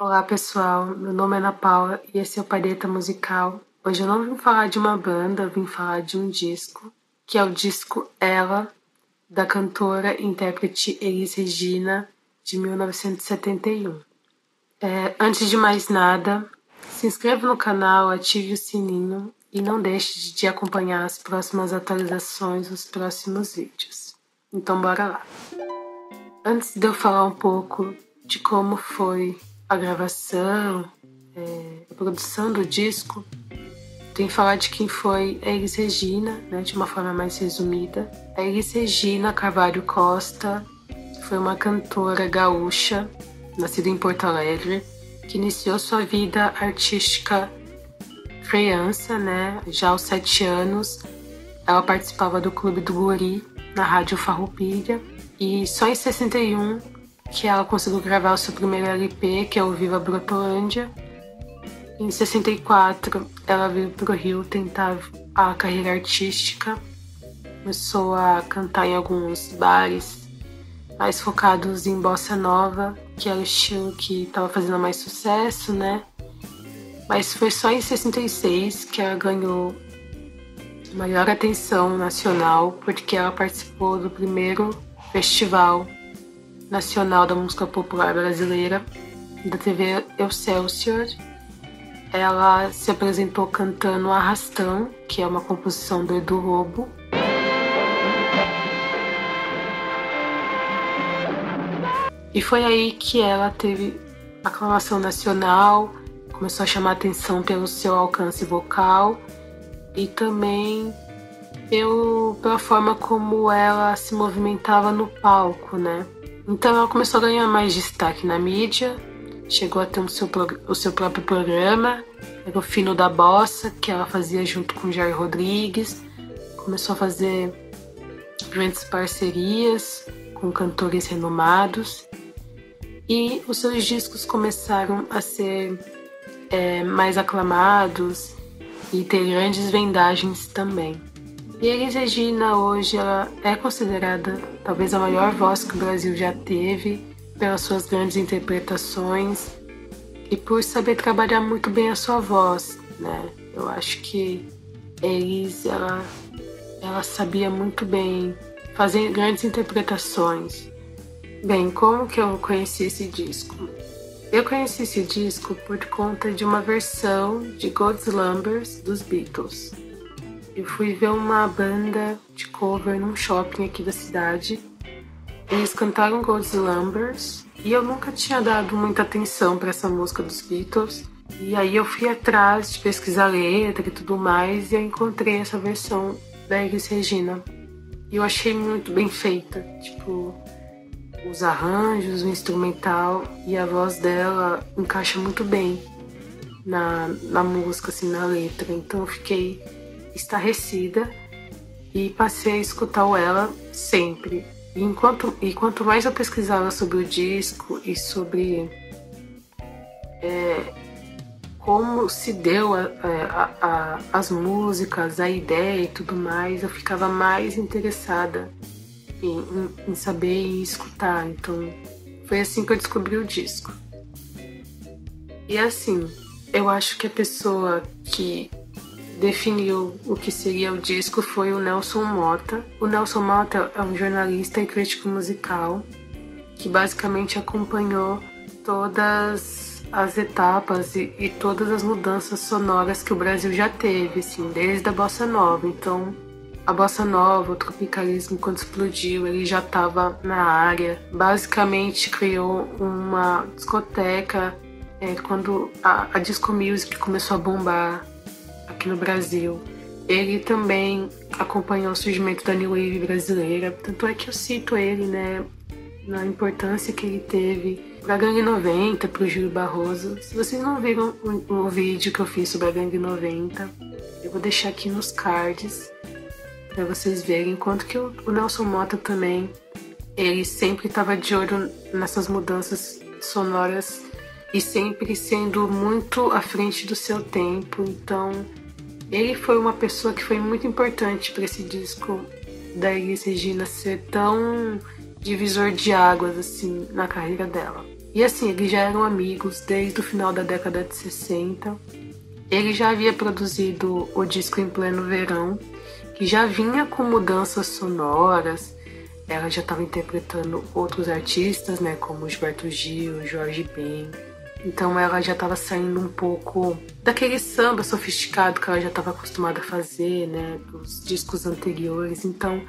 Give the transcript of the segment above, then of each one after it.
Olá pessoal, meu nome é Ana Paula e esse é o Palheta Musical. Hoje eu não vim falar de uma banda, vim falar de um disco, que é o disco Ela, da cantora e intérprete Elis Regina, de 1971. É, antes de mais nada, se inscreva no canal, ative o sininho e não deixe de acompanhar as próximas atualizações dos próximos vídeos. Então bora lá! Antes de eu falar um pouco de como foi a gravação, é, a produção do disco, tem que falar de quem foi a Elis Regina, né, de uma forma mais resumida. A Elis Regina Carvalho Costa foi uma cantora gaúcha, nascida em Porto Alegre, que iniciou sua vida artística criança, né, já aos sete anos. Ela participava do Clube do Guri na Rádio Farroupilha e só em 61 que ela conseguiu gravar o seu primeiro LP, que é o Viva Brotolândia. Em 64, ela veio para o Rio tentar a carreira artística. Começou a cantar em alguns bares mais focados em bossa nova, que era o estilo que estava fazendo mais sucesso, né? Mas foi só em 66 que ela ganhou maior atenção nacional, porque ela participou do primeiro Festival Nacional da Música Popular Brasileira da TV Excelsior. Ela se apresentou cantando Arrastão, que é uma composição do Edu Lobo. E foi aí que ela teve aclamação nacional, começou a chamar atenção pelo seu alcance vocal e também pelo, pela forma como ela se movimentava no palco, né? Então ela começou a ganhar mais destaque na mídia, chegou a ter seu, o seu próprio programa, era o Fino da Bossa, que ela fazia junto com Jair Rodrigues, começou a fazer grandes parcerias com cantores renomados e os seus discos começaram a ser é, mais aclamados e ter grandes vendagens também. E Elis Regina hoje ela é considerada talvez a maior voz que o Brasil já teve pelas suas grandes interpretações e por saber trabalhar muito bem a sua voz, né? Eu acho que Elis ela ela sabia muito bem fazer grandes interpretações. Bem, como que eu conheci esse disco? Eu conheci esse disco por conta de uma versão de God's Slumbers dos Beatles. Eu fui ver uma banda de cover num shopping aqui da cidade. Eles cantaram God's Slumbers e eu nunca tinha dado muita atenção para essa música dos Beatles. E aí eu fui atrás de pesquisar a letra e tudo mais e eu encontrei essa versão da Elis Regina. E eu achei muito bem feita, tipo, os arranjos, o instrumental e a voz dela encaixa muito bem na, na música, assim, na letra. Então eu fiquei estarrecida e passei a escutar o ela sempre. E, enquanto, e quanto mais eu pesquisava sobre o disco e sobre é, como se deu a, a, a, as músicas, a ideia e tudo mais, eu ficava mais interessada em, em, em saber e escutar. Então foi assim que eu descobri o disco. E assim, eu acho que a pessoa que definiu o que seria o disco foi o Nelson Mota. O Nelson Mota é um jornalista e crítico musical que basicamente acompanhou todas as etapas e, e, todas as mudanças sonoras que o Brasil já teve, assim, desde a bossa nova. Então, a bossa nova, o tropicalismo, quando explodiu, ele já estava na área. Basicamente, criou uma discoteca é, quando a, a disco music começou a bombar aqui no Brasil. Ele também acompanhou o surgimento da New Wave brasileira, tanto é que eu cito ele, né, na importância que ele teve para a Gangue 90, para o Júlio Barroso. Se vocês não viram o, o, vídeo que eu fiz sobre a Gangue 90, eu vou deixar aqui nos cards para vocês verem, enquanto que o, o Nelson Mota também, ele sempre estava de olho nessas mudanças sonoras e sempre sendo muito à frente do seu tempo. Então, ele foi uma pessoa que foi muito importante para esse disco da Elis Regina ser tão divisor de águas assim na carreira dela. E assim, eles já eram amigos desde o final da década de 60. Ele já havia produzido o disco Em Pleno Verão, que já vinha com mudanças sonoras. Ela já estava interpretando outros artistas, né, como Gilberto Gil, Jorge Ben. Então ela já estava saindo um pouco daquele samba sofisticado que ela já estava acostumada a fazer, né, dos discos anteriores. Então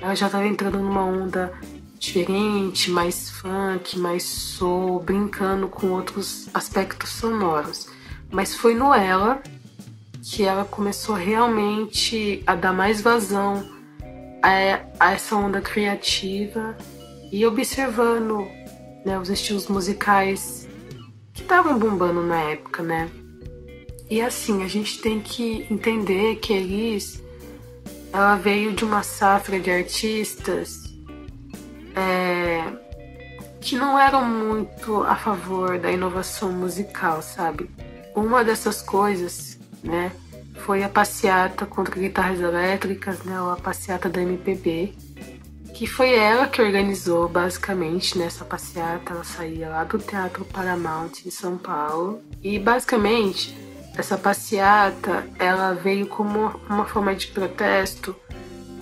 ela já estava entrando numa onda diferente, mais funk, mais soul, brincando com outros aspectos sonoros. Mas foi no Ela que ela começou realmente a dar mais vazão a, a essa onda criativa e observando né, os estilos musicais estavam bombando na época, né? E assim, a gente tem que entender que Elis ela veio de uma safra de artistas é, que não eram muito a favor da inovação musical, sabe? Uma dessas coisas, né, foi a passeata contra guitarras elétricas, né, ou a passeata da MPB, que foi ela que organizou basicamente nessa passeata. Ela saía lá do Teatro Paramount em São Paulo e basicamente essa passeata ela veio como uma forma de protesto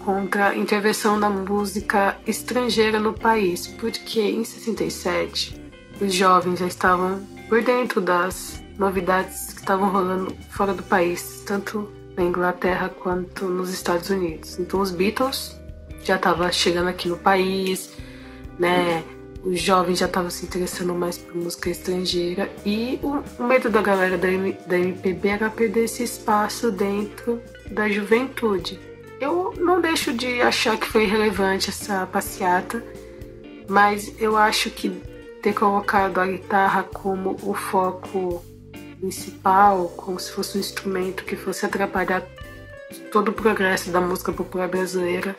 contra a intervenção da música estrangeira no país, porque em 67 os jovens já estavam por dentro das novidades que estavam rolando fora do país, tanto na Inglaterra quanto nos Estados Unidos. Então os Beatles já estavam chegando aqui no país, né? Os jovens já estavam se interessando mais por música estrangeira e o, o medo da galera da, M, da MPB era perder esse espaço dentro da juventude. Eu não deixo de achar que foi relevante essa passeata, mas eu acho que ter colocado a guitarra como o foco principal, como se fosse um instrumento que fosse atrapalhar todo o progresso da música popular brasileira,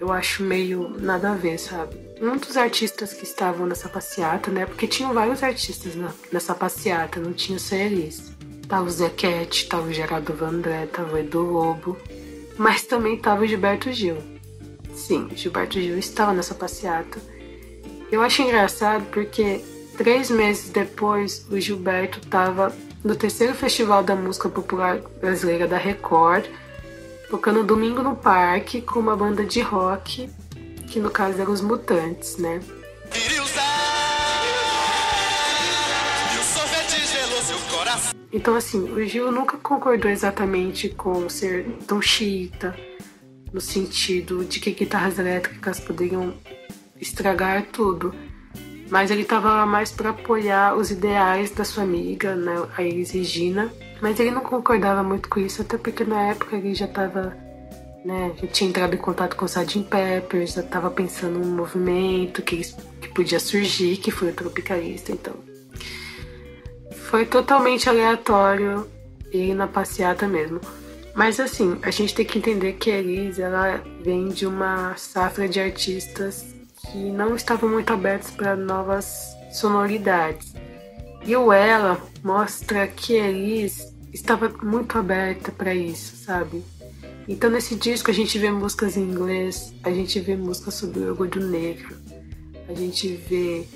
eu acho meio nada a ver, sabe? Um dos artistas que estavam nessa passeata, né? Porque tinham vários artistas nessa passeata, não tinha só eles. Tava o Zequete, tava o Gerardo Vandré, tava o Edu Lobo, mas também estava o Gilberto Gil. Sim, Gilberto Gil estava nessa passeata. Eu acho engraçado porque três meses depois o Gilberto estava no terceiro Festival da Música Popular Brasileira da Record, tocando domingo no parque com uma banda de rock, que no caso eram os Mutantes, né? Então, assim, o Gil nunca concordou exatamente com ser tão xiita, no sentido de que guitarras elétricas poderiam estragar tudo. Mas ele estava mais para apoiar os ideais da sua amiga, né, a Iris Regina. Mas ele não concordava muito com isso, até porque na época ele já estava, né, já tinha entrado em contato com o Sgt. Peppers, já estava pensando num movimento que, que podia surgir, que foi o Tropicalista, então foi totalmente aleatório ir na passeata mesmo. Mas assim, a gente tem que entender que a Elis, ela vem de uma safra de artistas que não estavam muito abertos para novas sonoridades. E o Ela mostra que Elis estava muito aberta para isso, sabe? Então nesse disco a gente vê músicas em inglês, a gente vê músicas sobre o orgulho negro, a gente vê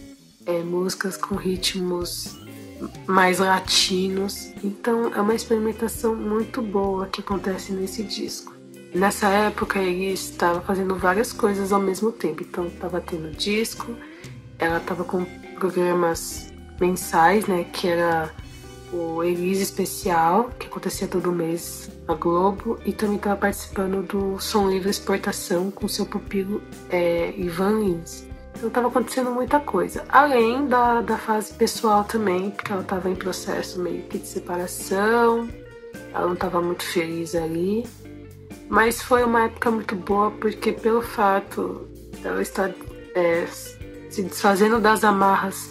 é, músicas com ritmos mais latinos. Então é uma experimentação muito boa que acontece nesse disco. Nessa época ele estava fazendo várias coisas ao mesmo tempo. Então estava tendo disco, ela estava com programas mensais, né, que era o Elise Especial, que acontecia todo mês na Globo, e também estava participando do Som Livre Exportação com seu pupilo é, Ivan Lins. Então estava acontecendo muita coisa. Além da, da fase pessoal também, porque ela estava em processo meio que de separação, ela não estava muito feliz ali. Mas foi uma época muito boa porque pelo fato dela estar é, se desfazendo das amarras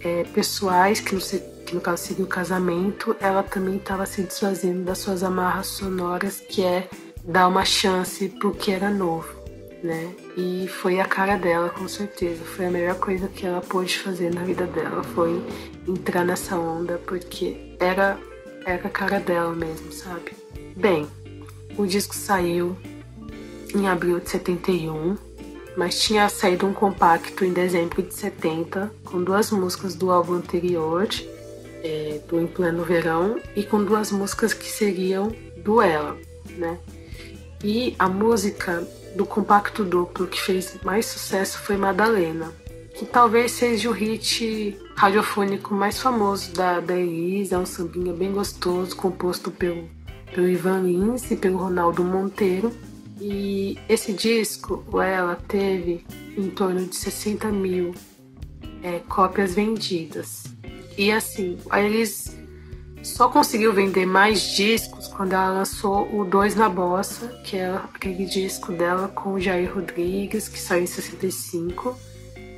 é, pessoais, que no, que no caso seria o casamento, ela também estava se desfazendo das suas amarras sonoras, que é dar uma chance pro que era novo né? E foi a cara dela, com certeza. Foi a melhor coisa que ela pôde fazer na vida dela, foi entrar nessa onda, porque era, era a cara dela mesmo, sabe? Bem, o disco saiu em abril de 71 mas tinha saído um compacto em dezembro de 70 com duas músicas do álbum anterior, é, do Em Pleno Verão, e com duas músicas que seriam do Ela, né? E a música do compacto duplo que fez mais sucesso foi Madalena, que talvez seja o hit radiofônico mais famoso da, da Elis, é um sambinha bem gostoso, composto pelo, pelo Ivan Lins e pelo Ronaldo Monteiro. E esse disco, ela teve em torno de 60 mil é, cópias vendidas. E assim, a Elis só conseguiu vender mais discos quando ela lançou o Dois na Bossa, que é aquele disco dela com o Jair Rodrigues, que saiu em 65,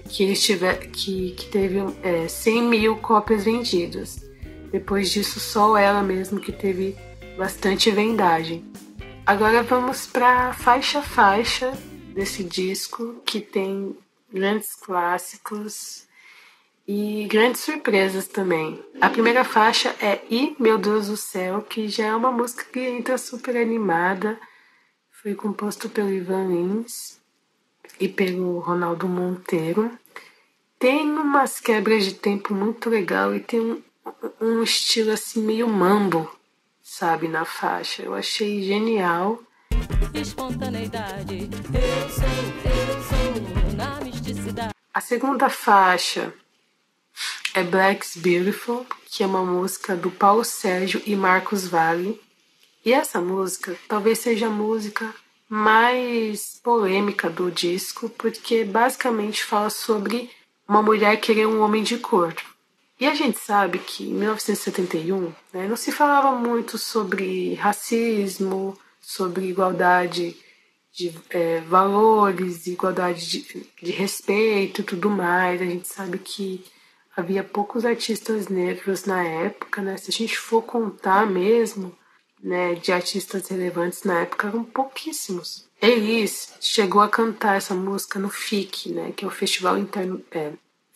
que, eles tiver, que, que teve é, 100 mil cópias vendidas. Depois disso, só ela mesmo que teve bastante vendagem. Agora vamos para faixa faixa desse disco, que tem grandes clássicos e grandes surpresas também. A primeira faixa é E Meu Deus do Céu, que já é uma música que entra super animada. Foi composto pelo Ivan Lins e pelo Ronaldo Monteiro. Tem umas quebras de tempo muito legal e tem um, um estilo assim meio mambo, sabe, na faixa. Eu achei genial. Espontaneidade, eu sou, eu sou na misticidade. A segunda faixa é Black's Beautiful, que é uma música do Paulo Sérgio e Marcos Vale. E essa música talvez seja a música mais polêmica do disco, porque basicamente fala sobre uma mulher querer um homem de cor. E a gente sabe que em 1971 né, não se falava muito sobre racismo, sobre igualdade de é, valores, igualdade de, de respeito e tudo mais. A gente sabe que havia poucos artistas negros na época, né? Se a gente for contar mesmo, né, de artistas relevantes na época, eram pouquíssimos. Elis chegou a cantar essa música no FIC, né, que é o Festival, Interno, é,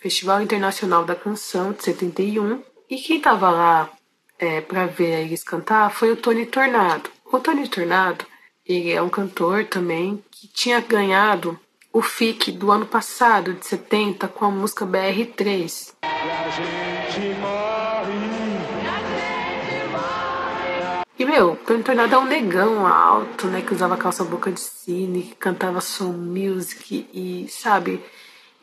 Festival Internacional da Canção de 71. E quem estava lá é, para ver a Elis cantar foi o Tony Tornado. O Tony Tornado, ele é um cantor também que tinha ganhado o FIC do ano passado, de 70, com a música BR3. E, meu, Tony Tornado é um negão alto, né? Que usava calça boca de cine, que cantava soul music e, sabe?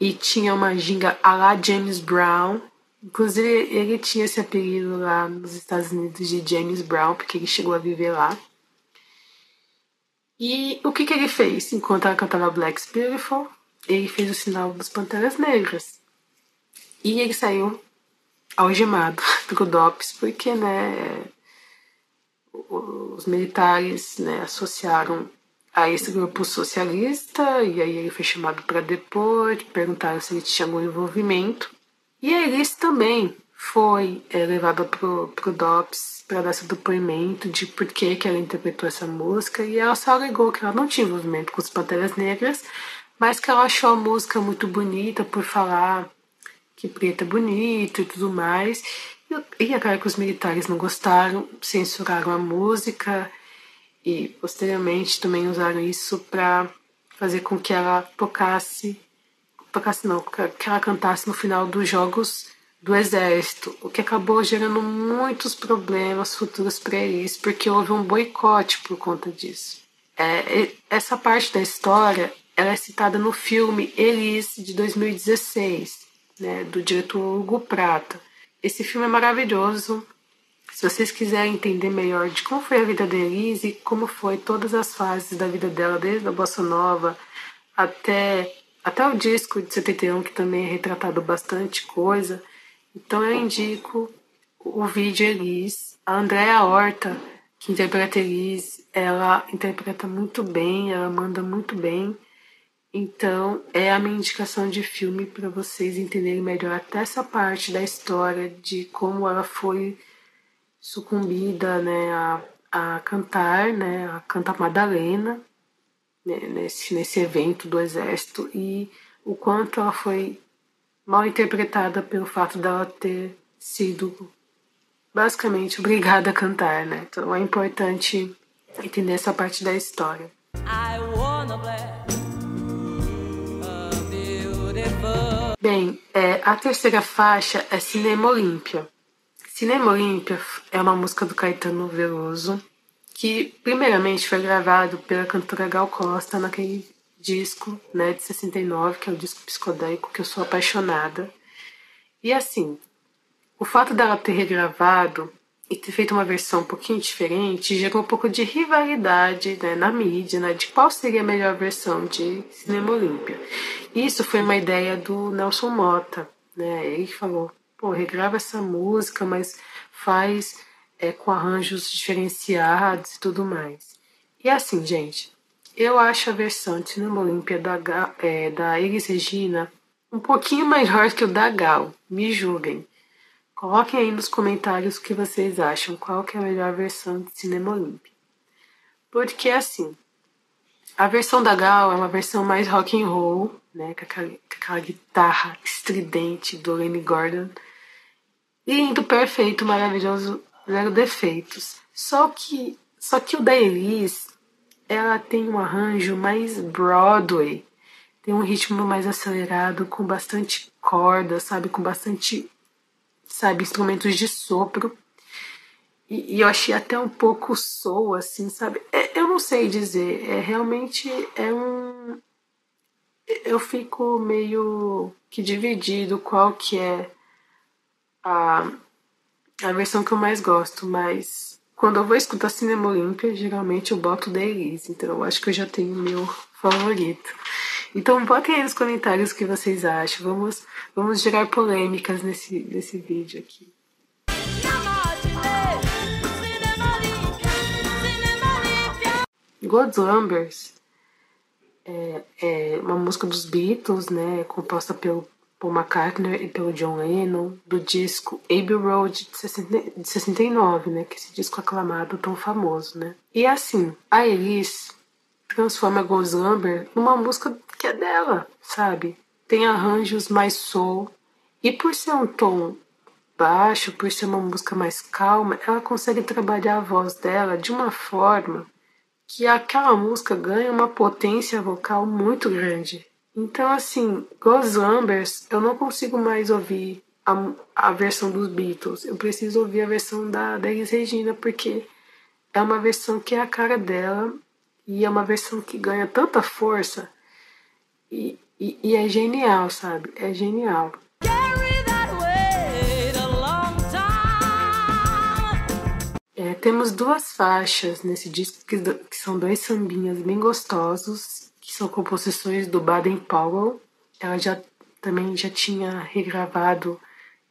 E tinha uma ginga a la James Brown. Inclusive, ele tinha esse apelido lá nos Estados Unidos de James Brown, porque ele chegou a viver lá. E o que, que ele fez enquanto ela cantava Black's Beautiful? Ele fez o sinal dos Panteras Negras. E ele saiu algemado do DOPS, porque né, os militares né, associaram a esse grupo socialista, e aí ele foi chamado para depor, perguntaram se ele tinha algum envolvimento. E a Elis também foi é, levada pro, pro DOPS para dar seu depoimento de por que, que ela interpretou essa música e ela só alegou que ela não tinha envolvimento com os Panteras Negras, mas que ela achou a música muito bonita por falar que preto é bonito e tudo mais. E, e é claro que os militares não gostaram, censuraram a música e posteriormente também usaram isso para fazer com que ela tocasse, tocasse não, que ela cantasse no final dos jogos do exército, o que acabou gerando muitos problemas futuros para eles, porque houve um boicote por conta disso. É, essa parte da história ela é citada no filme Elis de 2016, né, do diretor Hugo Prata. Esse filme é maravilhoso. Se vocês quiserem entender melhor de como foi a vida da Elis e como foi todas as fases da vida dela, desde a bossa nova até até o disco de 71, que também é retratado bastante coisa, então eu indico o vídeo Elis. A Andrea Horta, que interpreta Elis, ela interpreta muito bem, ela manda muito bem. Então é a minha indicação de filme para vocês entenderem melhor até essa parte da história de como ela foi sucumbida né, a, a cantar, né, a cantar Madalena né, nesse, nesse evento do exército e o quanto ela foi mal interpretada pelo fato dela ter sido basicamente obrigada a cantar, né? Então é importante entender essa parte da história. Bem, é, a terceira faixa é Cinema Olímpia. Cinema Olímpia é uma música do Caetano Veloso que, primeiramente, foi gravado pela cantora Gal Costa naquele disco né, de 69, que é o disco psicodélico, que eu sou apaixonada. E assim, o fato dela ter regravado e ter feito uma versão um pouquinho diferente gerou um pouco de rivalidade né, na mídia, né, de qual seria a melhor versão de Cinema Olímpia. Isso foi uma ideia do Nelson Mota. Né, ele falou, pô, regrava essa música, mas faz é, com arranjos diferenciados e tudo mais. E assim, gente, eu acho a versão de Cinema Olímpia da, é, da Elis Regina um pouquinho melhor que o da Gal, me julguem. Coloquem aí nos comentários o que vocês acham, qual que é a melhor versão de Cinema Olímpia. Porque assim, a versão da Gal é uma versão mais rock and roll, né, com aquela, com aquela guitarra estridente do Lenny Gordon. Lindo, perfeito, maravilhoso, zero defeitos. Só que, só que o da Elis, ela tem um arranjo mais Broadway, tem um ritmo mais acelerado, com bastante corda, sabe, com bastante, sabe, instrumentos de sopro. E, e eu achei até um pouco soul, assim, sabe? É, eu não sei dizer, é realmente é um eu fico meio que dividido qual que é a, a versão que eu mais gosto, mas quando eu vou escutar Cinema Olímpia, geralmente eu boto The Elise, então eu acho que eu já tenho o meu favorito. Então botem aí nos comentários o que vocês acham. Vamos, vamos gerar polêmicas nesse, nesse vídeo aqui. God's Numbers é, é uma música dos Beatles, né, composta pelo Paul McCartney e pelo John Lennon, do disco Abbey Road de 69, né, que é esse disco aclamado tão famoso, né. E assim, a Elise transforma God's Number numa música que é dela, sabe? Tem arranjos mais soul e por ser um tom baixo, por ser uma música mais calma, ela consegue trabalhar a voz dela de uma forma que aquela música ganha uma potência vocal muito grande. Então, assim, Ghost Numbers, eu não consigo mais ouvir a, a versão dos Beatles. Eu preciso ouvir a versão da, da Elis Regina, porque é uma versão que é a cara dela e é uma versão que ganha tanta força e, e, e é genial, sabe? É genial. É, temos duas faixas nesse disco que, que, são dois sambinhas bem gostosos, que são composições do Baden Powell. Ela já também já tinha regravado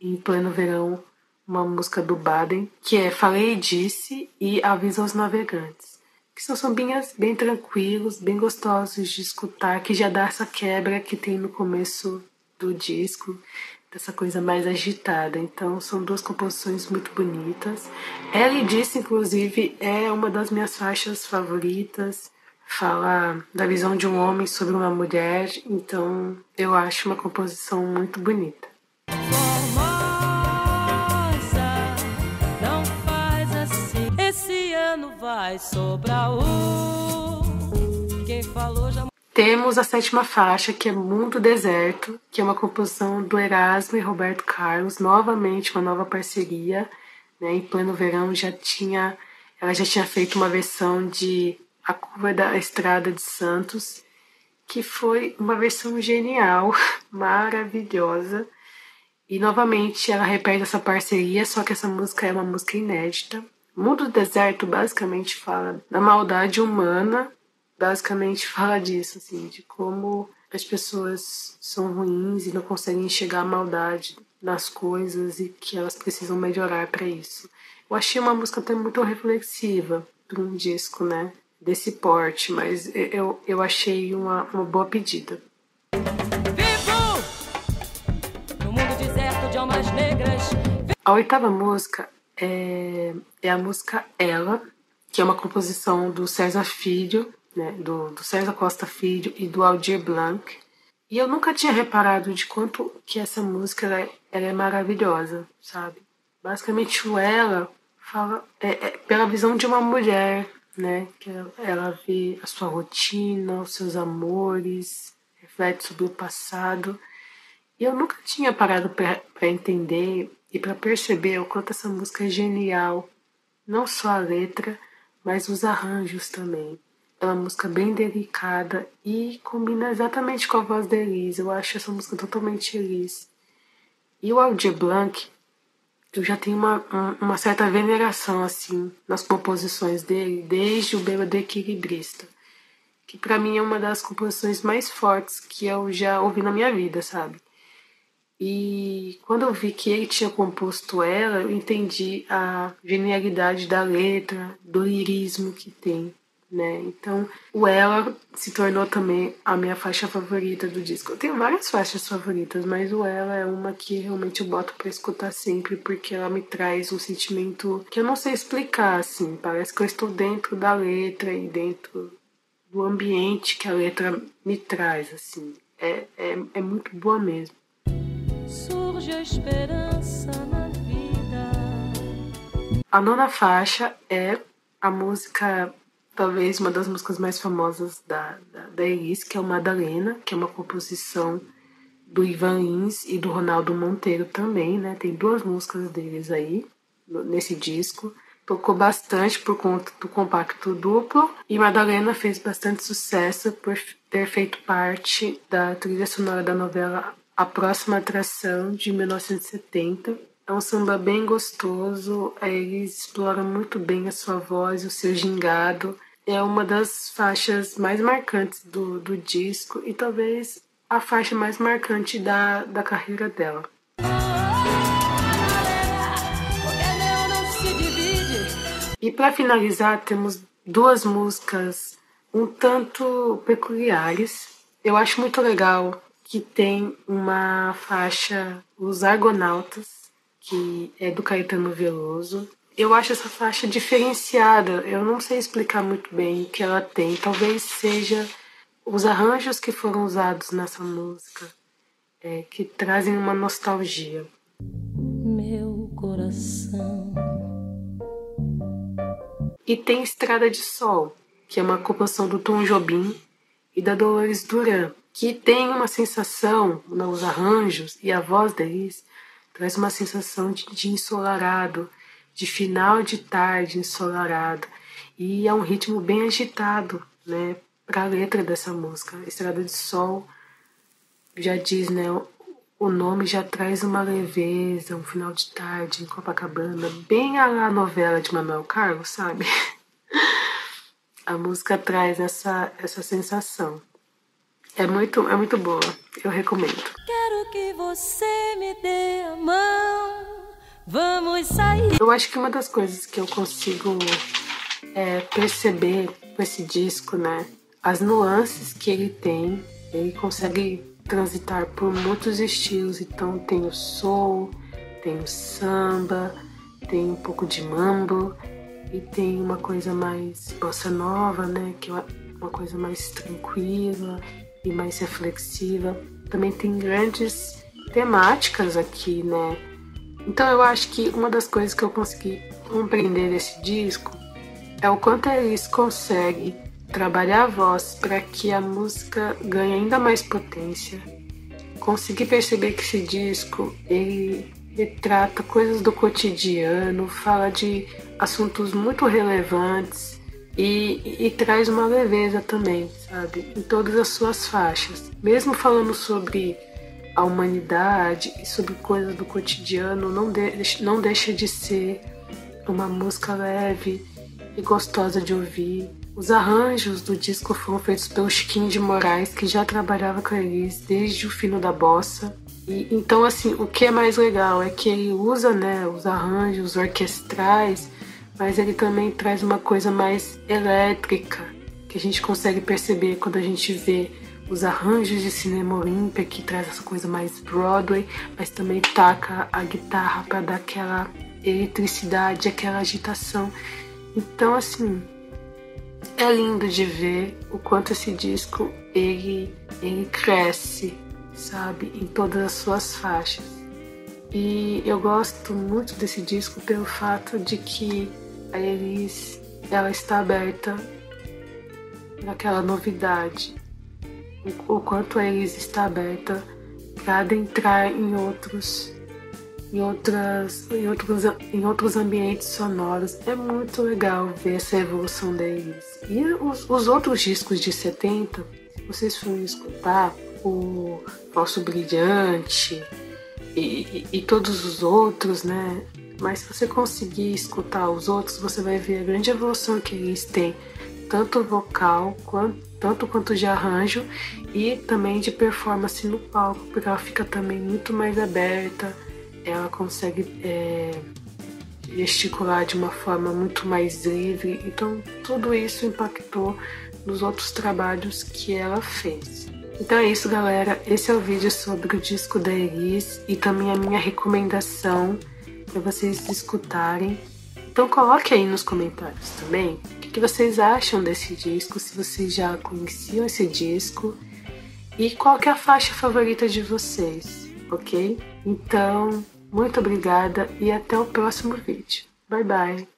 em pleno verão uma música do Baden, que é Falei e Disse e Avisa aos Navegantes que são sambinhas bem tranquilos, bem gostosos de escutar, que já dá essa quebra que tem no começo do disco, dessa coisa mais agitada. Então são duas composições muito bonitas. Ela disse, inclusive, é uma das minhas faixas favoritas. Fala da visão de um homem sobre uma mulher, então eu acho uma composição muito bonita. vai sobrar o. Quem falou já. Temos a sétima faixa, que é Mundo Deserto, que é uma composição do Erasmo e Roberto Carlos, novamente uma nova parceria. Né? Em pleno verão já tinha, ela já tinha feito uma versão de A Curva da Estrada de Santos, que foi uma versão genial, maravilhosa. E novamente ela repete essa parceria, só que essa música é uma música inédita. Mundo do deserto basicamente fala da maldade humana, basicamente fala disso, assim, de como as pessoas são ruins e não conseguem enxergar a maldade nas coisas e que elas precisam melhorar para isso. Eu achei uma música até muito reflexiva para um disco, né? Desse porte, mas eu, eu achei uma, uma boa pedida. Vivo no mundo deserto de almas negras. A oitava música é, é a música Ela, que é uma composição do César Filho, né, do, do César Costa Filho e do Aldir Blanc. E eu nunca tinha reparado de quanto que essa música ela, é, ela é maravilhosa, sabe? Basicamente o Ela fala é, é, pela visão de uma mulher, né? Que ela, ela vê a sua rotina, os seus amores, reflete sobre o passado. E eu nunca tinha parado para entender e para perceber o quanto essa música é genial. Não só a letra, mas os arranjos também. É uma música bem delicada e combina exatamente com a voz da Elise. Eu acho essa música totalmente Elise. E o Aldir Blanc, eu já tenho uma, uma certa veneração assim nas composições dele, desde o Bêbado Equilibrista, que para mim é uma das composições mais fortes que eu já ouvi na minha vida, sabe? E quando eu vi que ele tinha composto ela, eu entendi a genialidade da letra, do lirismo que tem né? Então, o Ela se tornou também a minha faixa favorita do disco. Eu tenho várias faixas favoritas, mas o Ela é uma que realmente eu boto para escutar sempre porque ela me traz um sentimento que eu não sei explicar, assim. Parece que eu estou dentro da letra e dentro do ambiente que a letra me traz, assim. É, é, é muito boa mesmo. Surge a esperança na vida. A nona faixa é a música talvez uma das músicas mais famosas da, da, da Elis, que é o Madalena, que é uma composição do Ivan Lins e do Ronaldo Monteiro também, né? Tem duas músicas deles aí nesse disco. Tocou bastante por conta do compacto duplo e Madalena fez bastante sucesso por ter feito parte da trilha sonora da novela A Próxima Atração de 1970. É um samba bem gostoso, ele explora muito bem a sua voz, o seu gingado é uma das faixas mais marcantes do, do disco e talvez a faixa mais marcante da, da carreira dela. E para finalizar, temos duas músicas um tanto peculiares. Eu acho muito legal que tem uma faixa Os Argonautas, que é do Caetano Veloso, eu acho essa faixa diferenciada. Eu não sei explicar muito bem o que ela tem. Talvez seja os arranjos que foram usados nessa música é, que trazem uma nostalgia. Meu coração. E tem Estrada de Sol, que é uma composição do Tom Jobim e da Dolores Duran, que tem uma sensação nos arranjos e a voz deles traz uma sensação de, de ensolarado de final de tarde ensolarado. E é um ritmo bem agitado, né, para a letra dessa música. Estrada de Sol já diz, né, o nome já traz uma leveza, um final de tarde em Copacabana, bem a novela de Manuel Carlos, sabe? A música traz essa, essa sensação. É muito, é muito boa. Eu recomendo. Que você me dê a mão Vamos sair. Eu acho que uma das coisas que eu consigo é, perceber com esse disco, né? As nuances que ele tem, ele consegue transitar por muitos estilos. Então tem o soul, tem o samba, tem um pouco de mambo e tem uma coisa mais bossa nova, né? Que é uma coisa mais tranquila e mais reflexiva. Também tem grandes temáticas aqui, né? Então eu acho que uma das coisas que eu consegui compreender nesse disco é o quanto eles conseguem trabalhar a voz para que a música ganhe ainda mais potência. Consegui perceber que esse disco ele retrata coisas do cotidiano, fala de assuntos muito relevantes e, e, traz uma leveza também, sabe? Em todas as suas faixas. Mesmo falando sobre a humanidade e sobre coisas do cotidiano não, de, não deixa de ser uma música leve e gostosa de ouvir. Os arranjos do disco foram feitos pelo Chiquinho de Moraes, que já trabalhava com eles desde o fino da bossa. E, então, assim, o que é mais legal é que ele usa né, os arranjos orquestrais, mas ele também traz uma coisa mais elétrica, que a gente consegue perceber quando a gente vê os arranjos de cinema Olímpia, que traz essa coisa mais Broadway, mas também taca a guitarra para dar aquela eletricidade, aquela agitação. Então, assim, é lindo de ver o quanto esse disco ele, ele cresce, sabe, em todas as suas faixas. E eu gosto muito desse disco pelo fato de que a Elis ela está aberta naquela novidade o quanto a Elis está aberta para adentrar em outros em, outras, em, outros, em outros ambientes sonoros. É muito legal ver essa evolução deles. E os, os outros discos de 70, se vocês forem escutar, o Falso Brilhante e, e, todos os outros, né? Mas se você conseguir escutar os outros, você vai ver a grande evolução que eles têm, tanto vocal quanto tanto quanto de arranjo e também de performance no palco, porque ela fica também muito mais aberta, ela consegue é, gesticular de uma forma muito mais livre. Então, tudo isso impactou nos outros trabalhos que ela fez. Então é isso, galera. Esse é o vídeo sobre o disco da Elis e também a minha recomendação para vocês escutarem. Então coloque aí nos comentários também o que vocês acham desse disco, se vocês já conheciam esse disco e qual que é a faixa favorita de vocês, ok? Então, muito obrigada e até o próximo vídeo. Bye bye!